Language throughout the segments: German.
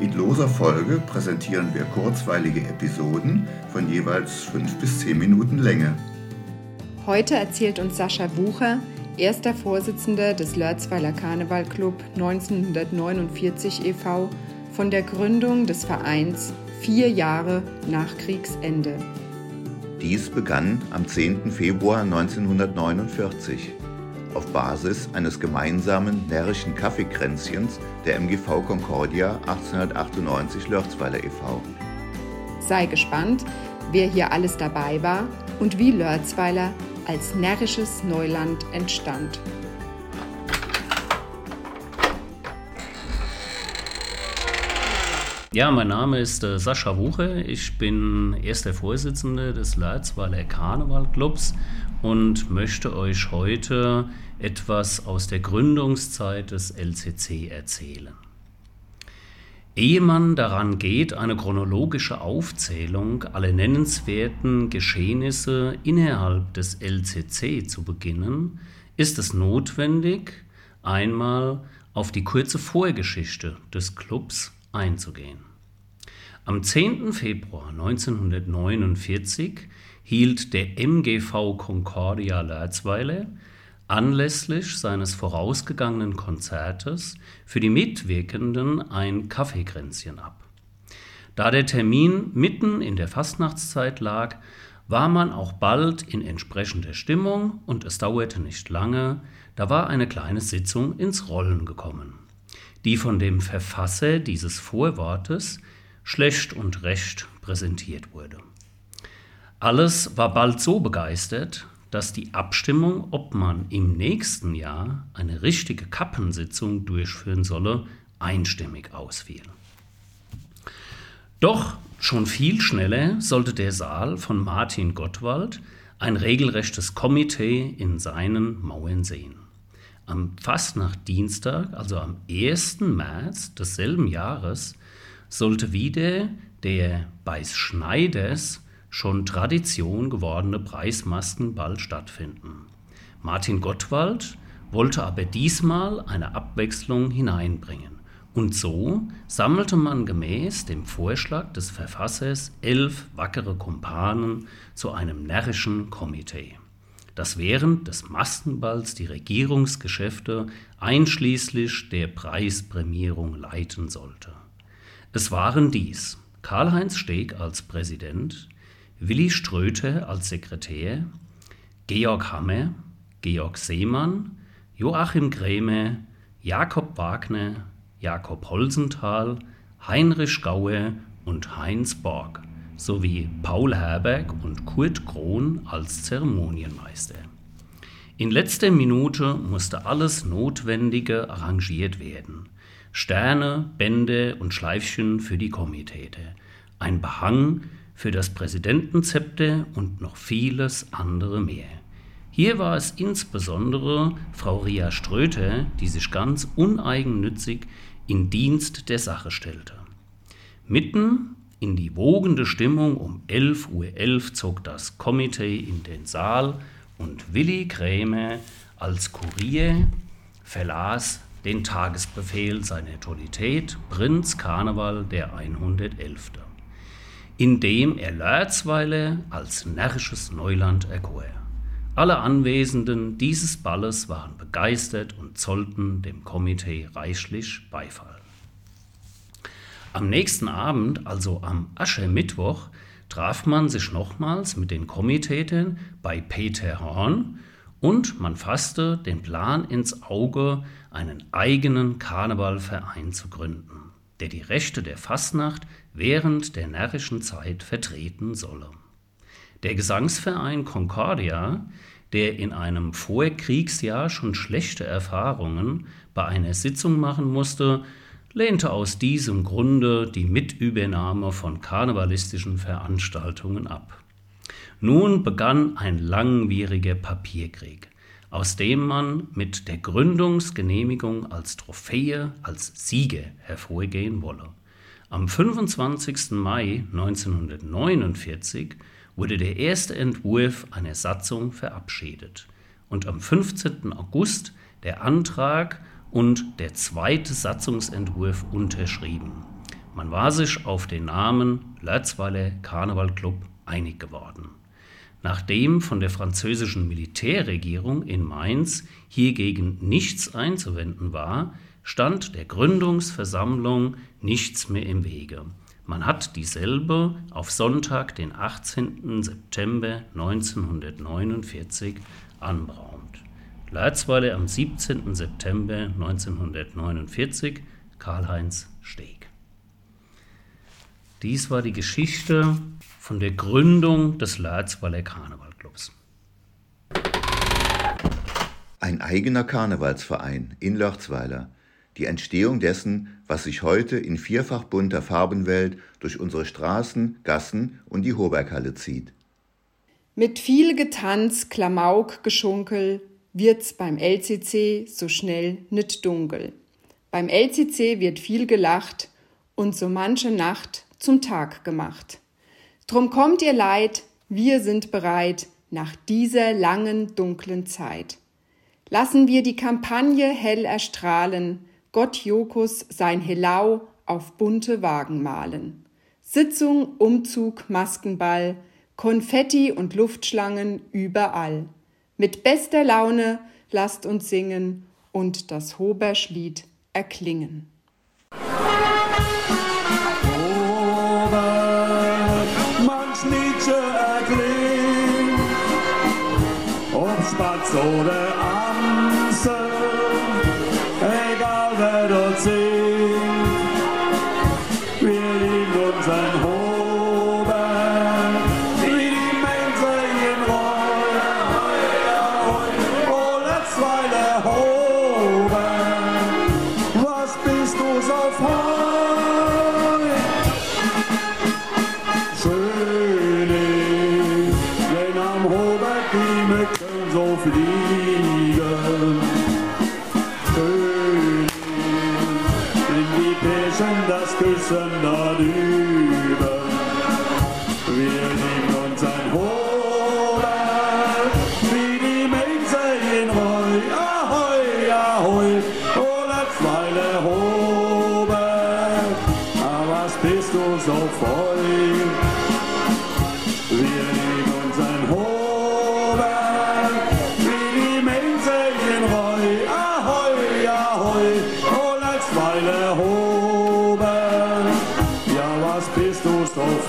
In loser Folge präsentieren wir kurzweilige Episoden von jeweils fünf bis zehn Minuten Länge. Heute erzählt uns Sascha Wucher, erster Vorsitzender des Lörzweiler Karnevalclub 1949 e.V., von der Gründung des Vereins vier Jahre nach Kriegsende. Dies begann am 10. Februar 1949 auf Basis eines gemeinsamen närrischen Kaffeekränzchens der MGV Concordia 1898 Lörzweiler e.V. Sei gespannt, wer hier alles dabei war und wie Lörzweiler als närrisches Neuland entstand. Ja, mein Name ist äh, Sascha Wuche. Ich bin erster Vorsitzender des Lörzweiler Karnevalclubs und möchte euch heute etwas aus der Gründungszeit des LCC erzählen. Ehe man daran geht, eine chronologische Aufzählung aller nennenswerten Geschehnisse innerhalb des LCC zu beginnen, ist es notwendig, einmal auf die kurze Vorgeschichte des Clubs einzugehen. Am 10. Februar 1949 hielt der MGV Concordia Lörzweiler anlässlich seines vorausgegangenen Konzertes für die Mitwirkenden ein Kaffeekränzchen ab. Da der Termin mitten in der Fastnachtszeit lag, war man auch bald in entsprechender Stimmung und es dauerte nicht lange, da war eine kleine Sitzung ins Rollen gekommen, die von dem Verfasser dieses Vorwortes schlecht und recht präsentiert wurde. Alles war bald so begeistert, dass die Abstimmung, ob man im nächsten Jahr eine richtige Kappensitzung durchführen solle, einstimmig ausfiel. Doch schon viel schneller sollte der Saal von Martin Gottwald ein regelrechtes Komitee in seinen Mauern sehen. Am Fastnachtdienstag, also am 1. März desselben Jahres, sollte wieder der bei Schneiders schon Tradition gewordene Preismaskenball stattfinden. Martin Gottwald wollte aber diesmal eine Abwechslung hineinbringen. Und so sammelte man gemäß dem Vorschlag des Verfassers elf wackere Kumpanen zu einem närrischen Komitee, das während des Maskenballs die Regierungsgeschäfte einschließlich der Preisprämierung leiten sollte. Es waren dies Karl-Heinz Steg als Präsident, Willi Ströte als Sekretär, Georg Hammer, Georg Seemann, Joachim Gräme, Jakob Wagner, Jakob Holzenthal, Heinrich Gauer und Heinz Borg sowie Paul Herberg und Kurt Krohn als Zeremonienmeister. In letzter Minute musste alles Notwendige arrangiert werden. Sterne, Bände und Schleifchen für die Komitete, ein Behang für das Präsidentenzepter und noch vieles andere mehr. Hier war es insbesondere Frau Ria Ströter, die sich ganz uneigennützig in Dienst der Sache stellte. Mitten in die wogende Stimmung um 11.11 Uhr .11 zog das Komitee in den Saal und Willi Krämer als Kurier verlas den Tagesbefehl seiner Totalität Prinz Karneval der 111 indem er Lörzweiler als närrisches Neuland erkor. Alle Anwesenden dieses Balles waren begeistert und zollten dem Komitee reichlich Beifall. Am nächsten Abend, also am Aschermittwoch, traf man sich nochmals mit den Komitäten bei Peter Horn und man fasste den Plan ins Auge, einen eigenen Karnevalverein zu gründen der die Rechte der Fastnacht während der närrischen Zeit vertreten solle. Der Gesangsverein Concordia, der in einem Vorkriegsjahr schon schlechte Erfahrungen bei einer Sitzung machen musste, lehnte aus diesem Grunde die Mitübernahme von karnevalistischen Veranstaltungen ab. Nun begann ein langwieriger Papierkrieg, aus dem man mit der Gründungsgenehmigung als Trophäe, als Siege hervorgehen wolle. Am 25. Mai 1949 wurde der erste Entwurf einer Satzung verabschiedet und am 15. August der Antrag und der zweite Satzungsentwurf unterschrieben. Man war sich auf den Namen Lörzweiler Karnevalclub einig geworden. Nachdem von der französischen Militärregierung in Mainz hiergegen nichts einzuwenden war, stand der Gründungsversammlung nichts mehr im Wege. Man hat dieselbe auf Sonntag, den 18. September 1949 anberaumt. Leitzweiler am 17. September 1949, Karl-Heinz Steg. Dies war die Geschichte von der Gründung des Leitzweiler Karnevalclubs. Ein eigener Karnevalsverein in Lörzweiler. Die Entstehung dessen, was sich heute in vierfach bunter Farbenwelt durch unsere Straßen, Gassen und die Hoberghalle zieht. Mit viel Getanz, Klamauk, Geschunkel, wird's beim LCC so schnell nit dunkel. Beim LCC wird viel gelacht und so manche Nacht zum Tag gemacht. Drum kommt ihr Leid, wir sind bereit nach dieser langen dunklen Zeit. Lassen wir die Kampagne hell erstrahlen, Gott Jokus sein Helau auf bunte Wagen malen. Sitzung, Umzug, Maskenball, Konfetti und Luftschlangen überall. Mit bester Laune lasst uns singen und das Hoberschlied erklingen. Spatz oder das bist du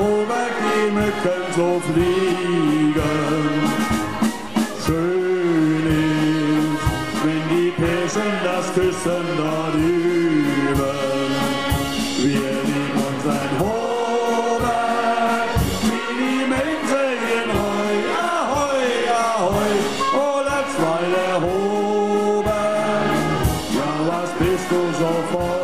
Hoberg die Mücken so fliegen. Schön ist, wenn die Pärchen das Küssen dort üben. Wir lieben unseren Hoberg, wie die Menschen in Heu. Ahoi, ahoi, oh, Letzweiler Hoberg, ja, was bist du so voll?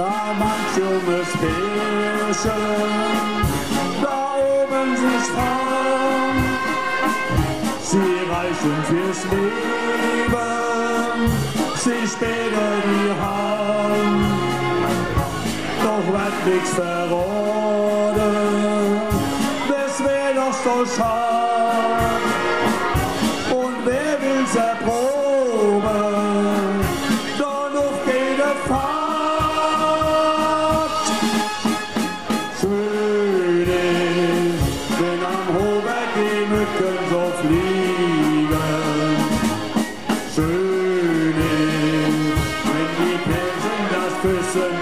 Gar manch junges Pärchen da oben sich dran. Sie reichen fürs Leben sich später die Hand. Doch wird nichts schön wenn die Pelzen das küssen,